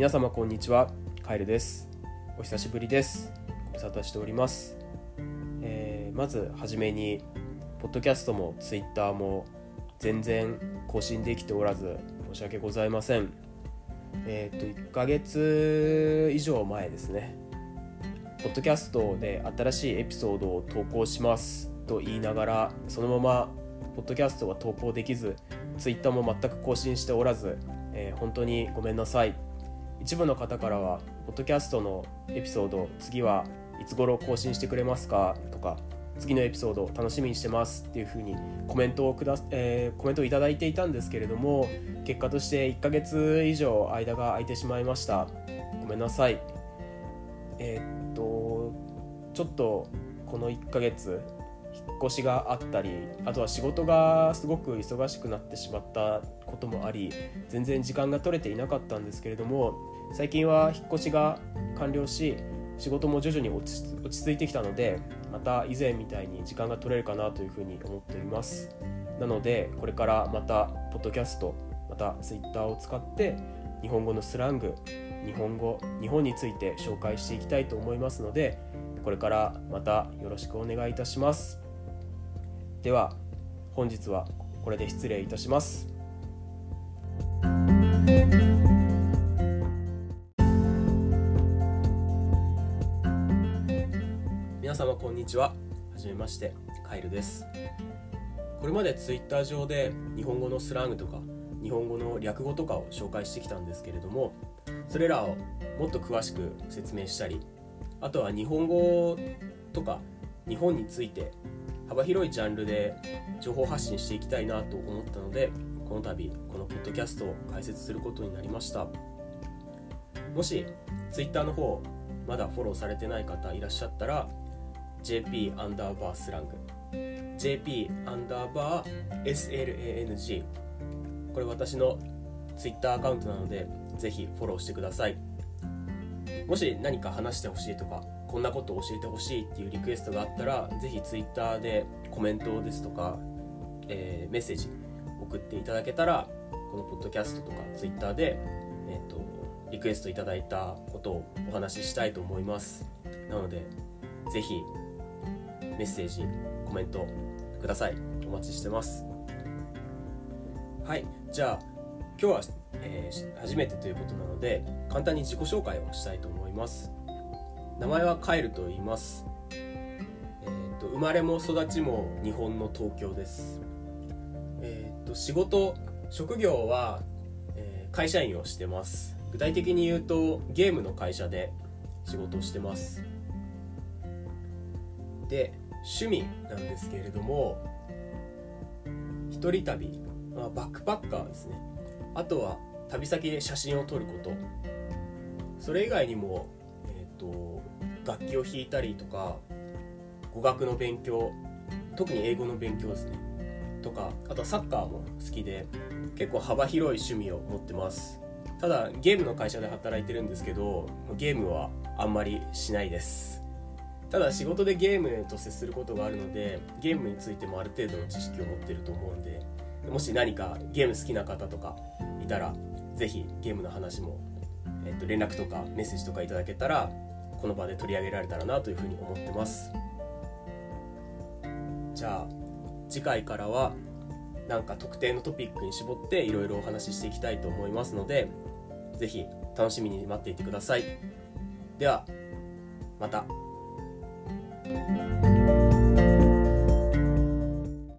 皆様こんにちは。カエルです。お久しぶりです。ご無沙汰しております、えー、まずはじめにポッドキャストもツイッターも全然更新できておらず申し訳ございません。えっ、と1ヶ月以上前ですね。ポッドキャストで新しいエピソードを投稿します。と言いながらそのままポッドキャストは投稿できずツイッターも全く更新しておらず、えー、本当にごめんなさい。一部の方からはポッドキャストのエピソード次はいつ頃更新してくれますかとか次のエピソード楽しみにしてますっていうふうにコメントをくだ、えー、コメントをいいていたんですけれども結果として1ヶ月以上間が空いてしまいました。ごめんなさい。えー、っとちょっとこの1ヶ月引っ越しがあったりあとは仕事がすごく忙しくなってしまったこともあり全然時間が取れていなかったんですけれども最近は引っ越しが完了し仕事も徐々に落ち着いてきたのでまた以前みたいに時間が取れるかなというふうに思っております。なのでこれからまたポッドキャストまた Twitter を使って日本語のスラング日本語日本について紹介していきたいと思いますのでこれからまたよろしくお願いいたします。では本日はこれで失礼いたします。皆様こんにちは。はじめましてカイルです。これまでツイッター上で日本語のスラングとか日本語の略語とかを紹介してきたんですけれどもそれらをもっと詳しく説明したりあとは日本語とか日本について幅広いジャンルで情報発信していきたいなと思ったのでこの度このポッドキャストを開設することになりました。もし Twitter の方まだフォローされてない方いらっしゃったら JP アンダーバースラング。JP アンダーバー SLANG これ私の Twitter アカウントなのでぜひフォローしてください。もし何か話してほしいとかこんなことを教えてほしいっていうリクエストがあったらぜひ Twitter でコメントですとか、えー、メッセージ送っていただけたらこのポッドキャストとか Twitter で、えーと、リクエストいただいたことをお話ししたいと思います。なのでぜひメッセージコメントください。お待ちしてます。はい。じゃあ今日は、えー、初めてということなので簡単に自己紹介をしたいと思います。名前はカエルと言います、えーと、生まれも育ちも日本の東京です。えっ、ー、と仕事職業は、えー、会社員をしてます。具体的に言うとゲームの会社で仕事をしてます。で趣味なんですけれども一人旅、まあ、バックパッカーですね。あとは旅先で写真を撮ること。それ以外にもと楽器を弾いたりとか語学の勉強特に英語の勉強ですね。とかあとサッカーも好きで結構幅広い趣味を持ってます。ただゲームの会社で働いてるんですけどゲームはあんまりしないです。ただ仕事でゲームと接することがあるのでゲームについてもある程度の知識を持ってると思うんでもし何かゲーム好きな方とかいたら是非ゲームの話も、えっと、連絡とかメッセージとかいただけたらこの場で取り上げられたらなというふうに思ってますじゃあ次回からはなんか特定のトピックに絞っていろいろお話ししていきたいと思いますので是非楽しみに待っていてくださいではまた。